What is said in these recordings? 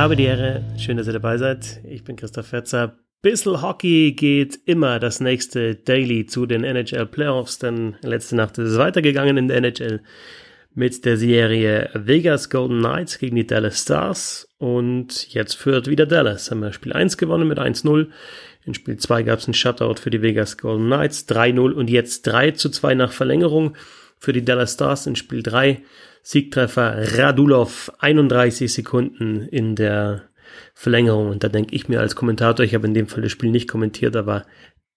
Habe die Ehre, schön, dass ihr dabei seid. Ich bin Christoph Fetzer. Bissel Hockey geht immer das nächste Daily zu den NHL Playoffs, denn letzte Nacht ist es weitergegangen in der NHL mit der Serie Vegas Golden Knights gegen die Dallas Stars und jetzt führt wieder Dallas. Haben wir Spiel 1 gewonnen mit 1-0. In Spiel 2 gab es ein Shutout für die Vegas Golden Knights 3-0 und jetzt 3 zu 2 nach Verlängerung für die Dallas Stars in Spiel 3. Siegtreffer Radulov 31 Sekunden in der Verlängerung. Und da denke ich mir als Kommentator, ich habe in dem Fall das Spiel nicht kommentiert, aber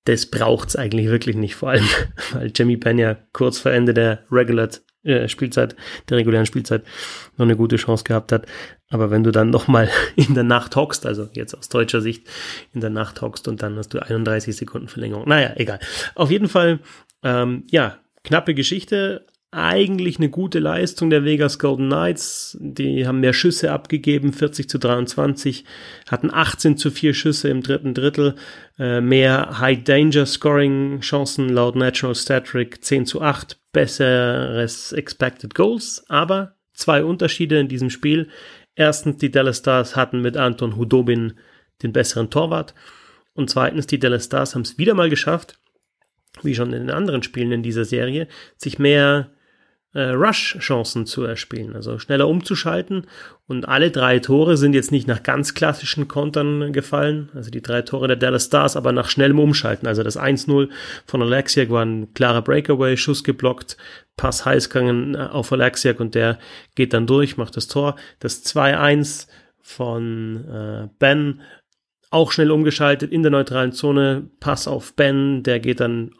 das braucht's eigentlich wirklich nicht, vor allem, weil Jimmy Pena kurz vor Ende der Regular äh, Spielzeit, der regulären Spielzeit, noch eine gute Chance gehabt hat. Aber wenn du dann nochmal in der Nacht hockst, also jetzt aus deutscher Sicht in der Nacht hockst und dann hast du 31 Sekunden Verlängerung. Naja, egal. Auf jeden Fall, ähm, ja, knappe Geschichte, eigentlich eine gute Leistung der Vegas Golden Knights. Die haben mehr Schüsse abgegeben, 40 zu 23, hatten 18 zu 4 Schüsse im dritten Drittel, äh, mehr High Danger Scoring Chancen laut Natural Stat Trick 10 zu 8, besseres Expected Goals, aber zwei Unterschiede in diesem Spiel. Erstens, die Dallas Stars hatten mit Anton Hudobin den besseren Torwart und zweitens, die Dallas Stars haben es wieder mal geschafft, wie schon in den anderen Spielen in dieser Serie, sich mehr äh, Rush-Chancen zu erspielen, also schneller umzuschalten. Und alle drei Tore sind jetzt nicht nach ganz klassischen Kontern gefallen, also die drei Tore der Dallas Stars, aber nach schnellem Umschalten. Also das 1-0 von Alexiak war ein klarer Breakaway, Schuss geblockt, Pass heißgegangen äh, auf Alexiak und der geht dann durch, macht das Tor. Das 2-1 von äh, Ben auch schnell umgeschaltet in der neutralen Zone, Pass auf Ben, der geht dann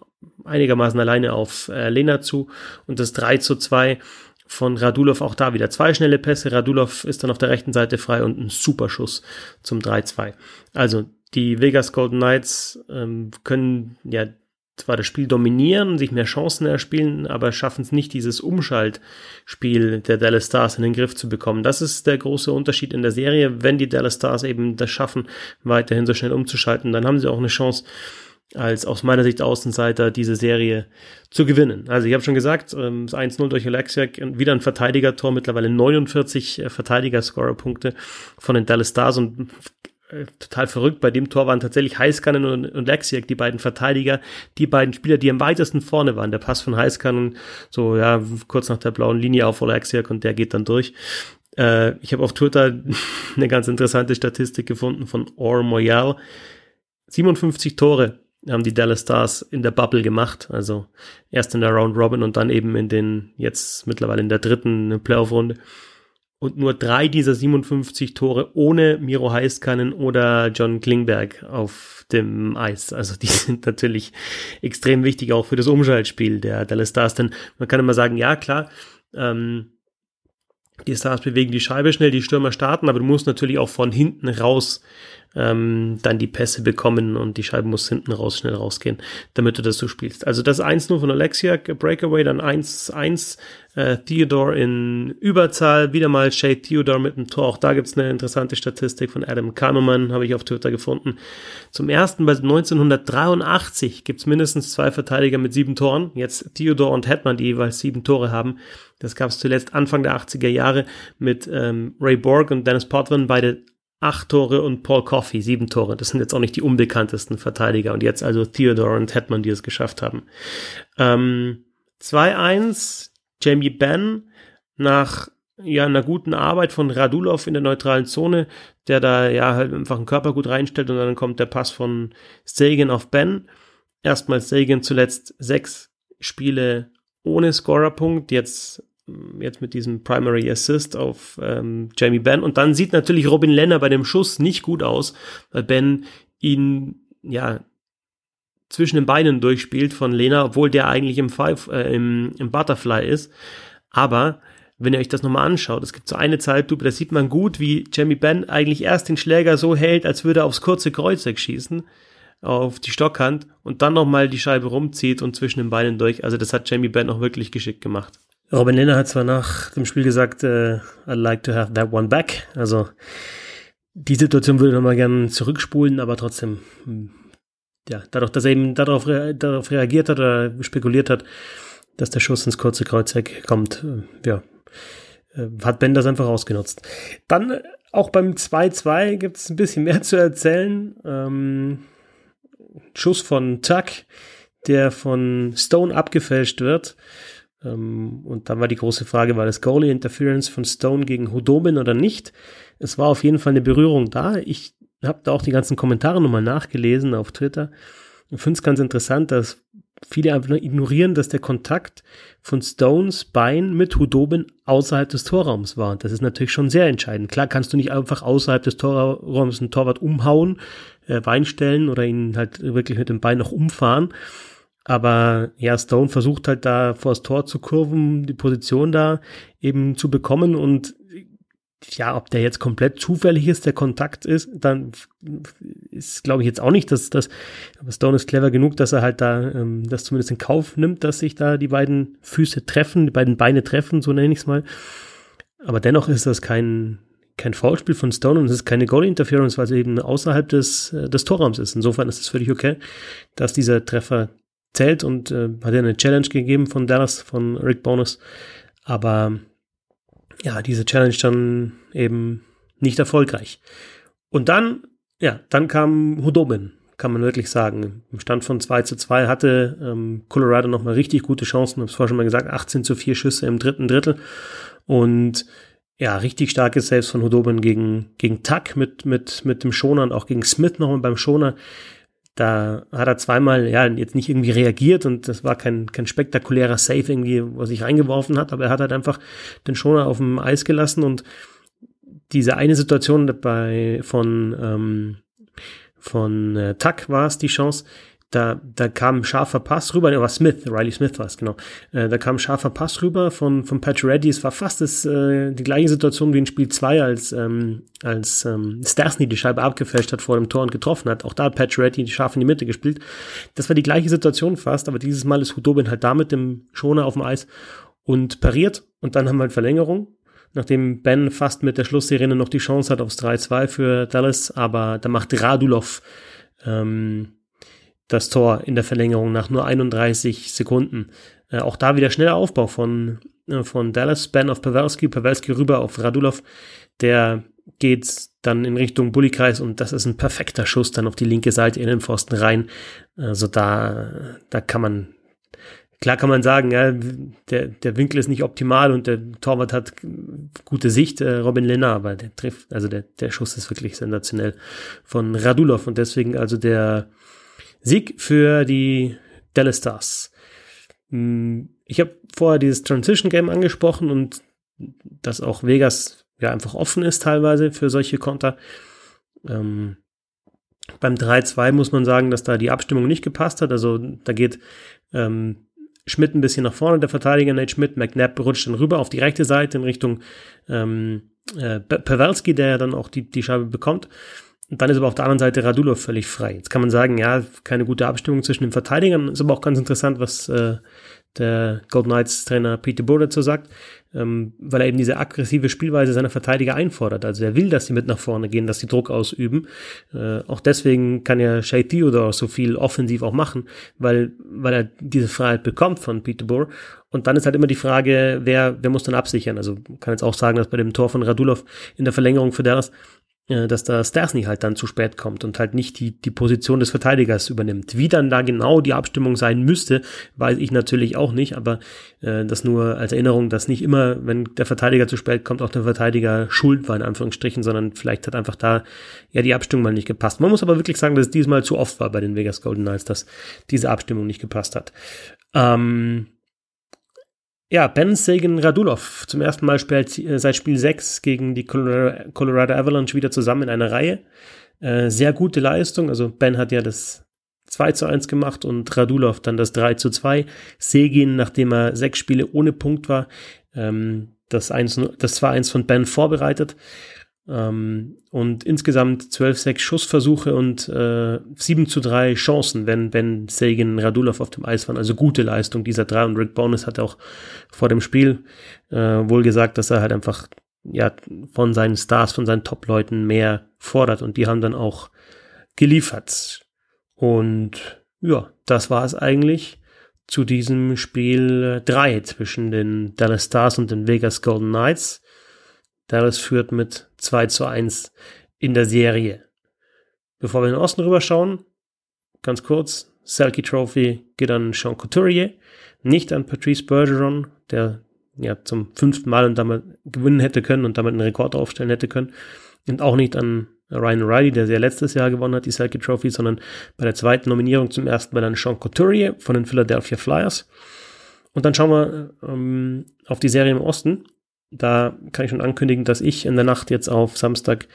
einigermaßen alleine auf äh, Lena zu und das 3 zu 2 von Radulov auch da wieder zwei schnelle Pässe. Radulov ist dann auf der rechten Seite frei und ein super Schuss zum 3-2. Also die Vegas Golden Knights ähm, können ja zwar das Spiel dominieren, sich mehr Chancen erspielen, aber schaffen es nicht, dieses Umschaltspiel der Dallas Stars in den Griff zu bekommen. Das ist der große Unterschied in der Serie. Wenn die Dallas Stars eben das schaffen, weiterhin so schnell umzuschalten, dann haben sie auch eine Chance, als aus meiner Sicht Außenseiter diese Serie zu gewinnen. Also ich habe schon gesagt, ähm, 1-0 durch Alexiak, wieder ein Verteidigertor, mittlerweile 49 äh, Verteidiger-Scorer-Punkte von den Dallas Stars und äh, total verrückt. Bei dem Tor waren tatsächlich Heiskanen und, und Lexiak, die beiden Verteidiger, die beiden Spieler, die am weitesten vorne waren. Der Pass von Heiskanen, so ja, kurz nach der blauen Linie auf Lexiak und der geht dann durch. Äh, ich habe auf Twitter eine ganz interessante Statistik gefunden von Or Moyal. 57 Tore haben die Dallas Stars in der Bubble gemacht. Also erst in der Round Robin und dann eben in den, jetzt mittlerweile in der dritten Playoff-Runde. Und nur drei dieser 57 Tore ohne Miro Heiskanen oder John Klingberg auf dem Eis. Also die sind natürlich extrem wichtig auch für das Umschaltspiel der Dallas Stars. Denn man kann immer sagen, ja klar, ähm, die Stars bewegen die Scheibe schnell, die Stürmer starten, aber du musst natürlich auch von hinten raus ähm, dann die Pässe bekommen und die Scheibe muss hinten raus schnell rausgehen, damit du das so spielst. Also das 1-0 von Alexia, Breakaway, dann 1-1, äh, Theodore in Überzahl, wieder mal Shay Theodore mit dem Tor. Auch da gibt's eine interessante Statistik von Adam Kahneman, habe ich auf Twitter gefunden. Zum ersten bei 1983 gibt's mindestens zwei Verteidiger mit sieben Toren. Jetzt Theodore und Hetman, die jeweils sieben Tore haben. Das gab's zuletzt Anfang der 80er Jahre mit ähm, Ray Borg und Dennis Potvin, beide acht Tore und Paul Coffey sieben Tore. Das sind jetzt auch nicht die unbekanntesten Verteidiger. Und jetzt also Theodore und Hetman, die es geschafft haben. Ähm, 2-1, Jamie Benn nach ja, einer guten Arbeit von Radulov in der neutralen Zone, der da ja halt einfach einen Körper gut reinstellt und dann kommt der Pass von Sagan auf Ben. Erstmal Sagan zuletzt sechs Spiele ohne Scorerpunkt, jetzt jetzt mit diesem Primary Assist auf ähm, Jamie Benn. Und dann sieht natürlich Robin Lenner bei dem Schuss nicht gut aus, weil Ben ihn ja zwischen den Beinen durchspielt von Lena, obwohl der eigentlich im, Five, äh, im, im Butterfly ist. Aber wenn ihr euch das nochmal anschaut, es gibt so eine Zeitlupe, da sieht man gut, wie Jamie Benn eigentlich erst den Schläger so hält, als würde er aufs kurze Kreuzeck schießen, auf die Stockhand und dann nochmal die Scheibe rumzieht und zwischen den Beinen durch. Also das hat Jamie Benn auch wirklich geschickt gemacht. Robin Lehner hat zwar nach dem Spiel gesagt, äh, I'd like to have that one back. Also die Situation würde ich nochmal gerne zurückspulen, aber trotzdem, hm, ja, dadurch, dass er eben darauf, darauf reagiert hat oder spekuliert hat, dass der Schuss ins kurze Kreuzeck kommt, äh, ja, äh, hat Ben das einfach ausgenutzt. Dann auch beim 2-2 gibt es ein bisschen mehr zu erzählen. Ähm, Schuss von Tuck, der von Stone abgefälscht wird. Ähm, und dann war die große Frage, war das Goalie Interference von Stone gegen Hudobin oder nicht? Es war auf jeden Fall eine Berührung da. Ich habe da auch die ganzen Kommentare nochmal nachgelesen auf Twitter. Ich finde es ganz interessant, dass viele einfach nur ignorieren, dass der Kontakt von Stones Bein mit Hudobin außerhalb des Torraums war. Das ist natürlich schon sehr entscheidend. Klar kannst du nicht einfach außerhalb des Torraums einen Torwart umhauen, äh, Bein stellen oder ihn halt wirklich mit dem Bein noch umfahren. Aber ja, Stone versucht halt da vor das Tor zu kurven, die Position da eben zu bekommen und ja, ob der jetzt komplett zufällig ist, der Kontakt ist, dann ist, glaube ich, jetzt auch nicht, dass das, Stone ist clever genug, dass er halt da ähm, das zumindest in Kauf nimmt, dass sich da die beiden Füße treffen, die beiden Beine treffen, so nenne ich es mal. Aber dennoch ist das kein, kein Foulspiel von Stone und es ist keine Goal-Interference, weil es eben außerhalb des, äh, des Torraums ist. Insofern ist es völlig okay, dass dieser Treffer zählt und äh, hat ja eine Challenge gegeben von Dallas, von Rick Bonus. Aber ja, diese Challenge dann eben nicht erfolgreich. Und dann, ja, dann kam Hudobin, kann man wirklich sagen. Im Stand von 2 zu 2 hatte ähm, Colorado nochmal richtig gute Chancen, habe es vorher schon mal gesagt, 18 zu 4 Schüsse im dritten Drittel. Und ja, richtig starke Saves von Hudobin gegen, gegen Tuck mit, mit, mit dem Schoner und auch gegen Smith nochmal beim Schoner. Da hat er zweimal, ja, jetzt nicht irgendwie reagiert und das war kein, kein spektakulärer Save irgendwie, was sich reingeworfen hat, aber er hat halt einfach den Schoner auf dem Eis gelassen und diese eine Situation bei, von, ähm, von äh, Tuck war es die Chance, da, da kam ein scharfer Pass rüber, ne, war Smith, Riley Smith war es, genau. Äh, da kam ein scharfer Pass rüber von, von Pat Reddy. Es war fast das, äh, die gleiche Situation wie in Spiel 2, als, ähm, als ähm, Stasny die Scheibe abgefälscht hat vor dem Tor und getroffen hat. Auch da hat Pat Reddy die scharf in die Mitte gespielt. Das war die gleiche Situation fast, aber dieses Mal ist Hudobin halt da mit dem Schoner auf dem Eis und pariert. Und dann haben wir halt Verlängerung nachdem Ben fast mit der Schlusssirene noch die Chance hat aufs 3-2 für Dallas, aber da macht Radulov ähm, das Tor in der Verlängerung nach nur 31 Sekunden. Äh, auch da wieder schneller Aufbau von, äh, von Dallas, Ben auf Pavelski, Pavelski rüber auf Radulov, der geht dann in Richtung Bullykreis und das ist ein perfekter Schuss dann auf die linke Seite in den Pfosten rein. Also da, da kann man, klar kann man sagen, ja, der, der Winkel ist nicht optimal und der Torwart hat gute Sicht, äh, Robin Lehner, aber der trifft, also der, der Schuss ist wirklich sensationell von Radulov und deswegen also der, Sieg für die Dallas Stars. Hm, ich habe vorher dieses Transition Game angesprochen und dass auch Vegas ja einfach offen ist teilweise für solche Konter. Ähm, beim 3-2 muss man sagen, dass da die Abstimmung nicht gepasst hat. Also da geht ähm, Schmidt ein bisschen nach vorne, der Verteidiger Nate Schmidt. McNabb rutscht dann rüber auf die rechte Seite in Richtung ähm, äh, Pawelski, der ja dann auch die, die Scheibe bekommt. Und dann ist aber auf der anderen Seite Radulov völlig frei. Jetzt kann man sagen, ja, keine gute Abstimmung zwischen den Verteidigern. Ist aber auch ganz interessant, was äh, der Golden Knights Trainer Peter Burr dazu sagt, ähm, weil er eben diese aggressive Spielweise seiner Verteidiger einfordert. Also er will, dass sie mit nach vorne gehen, dass sie Druck ausüben. Äh, auch deswegen kann ja Shay Theodore so viel offensiv auch machen, weil, weil er diese Freiheit bekommt von Peter Burr. Und dann ist halt immer die Frage, wer, wer muss dann absichern? Also kann jetzt auch sagen, dass bei dem Tor von Radulov in der Verlängerung für Dallas dass da Stasny halt dann zu spät kommt und halt nicht die, die Position des Verteidigers übernimmt. Wie dann da genau die Abstimmung sein müsste, weiß ich natürlich auch nicht, aber äh, das nur als Erinnerung, dass nicht immer, wenn der Verteidiger zu spät kommt, auch der Verteidiger schuld war, in Anführungsstrichen, sondern vielleicht hat einfach da ja die Abstimmung mal nicht gepasst. Man muss aber wirklich sagen, dass es diesmal zu oft war bei den Vegas Golden Knights, dass diese Abstimmung nicht gepasst hat. Ähm, ja, Ben Sagan Radulov zum ersten Mal spielt äh, seit Spiel 6 gegen die Colorado, Avalanche wieder zusammen in einer Reihe. Äh, sehr gute Leistung. Also Ben hat ja das 2 zu 1 gemacht und Radulov dann das 3 zu 2. Segin, nachdem er sechs Spiele ohne Punkt war, ähm, das, 1, das 2-1 von Ben vorbereitet. Ähm, und insgesamt 12, 6 Schussversuche und äh, 7 zu 3 Chancen, wenn, wenn Sagan Radulov auf dem Eis waren. Also gute Leistung dieser drei. Und Rick Bonus hat auch vor dem Spiel äh, wohl gesagt, dass er halt einfach ja von seinen Stars, von seinen Top-Leuten mehr fordert. Und die haben dann auch geliefert. Und ja, das war es eigentlich zu diesem Spiel 3 zwischen den Dallas Stars und den Vegas Golden Knights. Dallas führt mit 2 zu 1 in der Serie. Bevor wir in den Osten rüberschauen, ganz kurz, Selkie Trophy geht an Sean Couturier, nicht an Patrice Bergeron, der ja zum fünften Mal und damit gewinnen hätte können und damit einen Rekord aufstellen hätte können. Und auch nicht an Ryan Riley, der ja letztes Jahr gewonnen hat, die Selkie Trophy, sondern bei der zweiten Nominierung zum ersten Mal an Sean Couturier von den Philadelphia Flyers. Und dann schauen wir ähm, auf die Serie im Osten. Da kann ich schon ankündigen, dass ich in der Nacht jetzt auf Samstag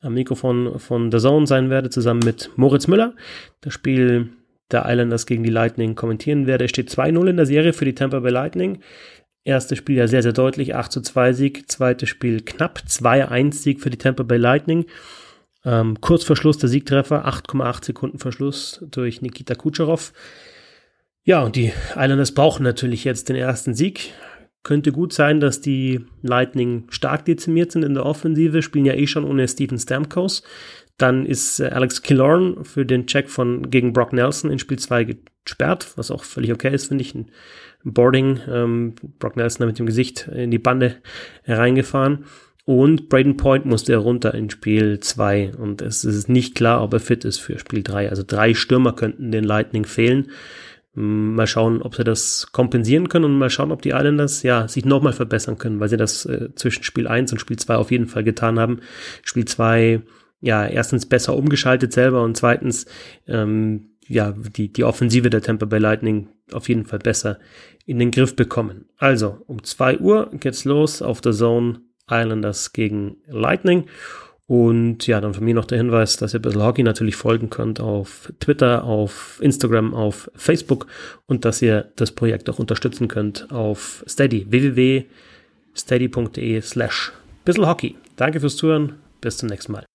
am Mikrofon von The Zone sein werde, zusammen mit Moritz Müller. Das Spiel der Islanders gegen die Lightning kommentieren werde. Es steht 2-0 in der Serie für die Tampa Bay Lightning. Erstes Spiel ja sehr, sehr deutlich, 8 zu 2 Sieg. Zweites Spiel knapp, 2-1 Sieg für die Tampa Bay Lightning. Ähm, kurz vor Schluss der Siegtreffer, 8,8 Sekunden Verschluss durch Nikita Kucherov. Ja, und die Islanders brauchen natürlich jetzt den ersten Sieg. Könnte gut sein, dass die Lightning stark dezimiert sind in der Offensive, spielen ja eh schon ohne Steven Stamkos. Dann ist äh, Alex Killorn für den Check von gegen Brock Nelson in Spiel 2 gesperrt, was auch völlig okay ist, finde ich. Ein Boarding, ähm, Brock Nelson mit dem Gesicht in die Bande reingefahren. Und Braden Point musste runter in Spiel 2 und es ist nicht klar, ob er fit ist für Spiel 3. Also drei Stürmer könnten den Lightning fehlen. Mal schauen, ob sie das kompensieren können und mal schauen, ob die Islanders ja sich nochmal verbessern können, weil sie das äh, zwischen Spiel 1 und Spiel 2 auf jeden Fall getan haben. Spiel 2, ja, erstens besser umgeschaltet selber und zweitens, ähm, ja, die, die Offensive der Tampa Bay Lightning auf jeden Fall besser in den Griff bekommen. Also, um 2 Uhr geht's los auf der Zone Islanders gegen Lightning. Und ja, dann von mir noch der Hinweis, dass ihr bisschen Hockey natürlich folgen könnt auf Twitter, auf Instagram, auf Facebook und dass ihr das Projekt auch unterstützen könnt auf Steady, www.steady.de slash Hockey. Danke fürs Zuhören, bis zum nächsten Mal.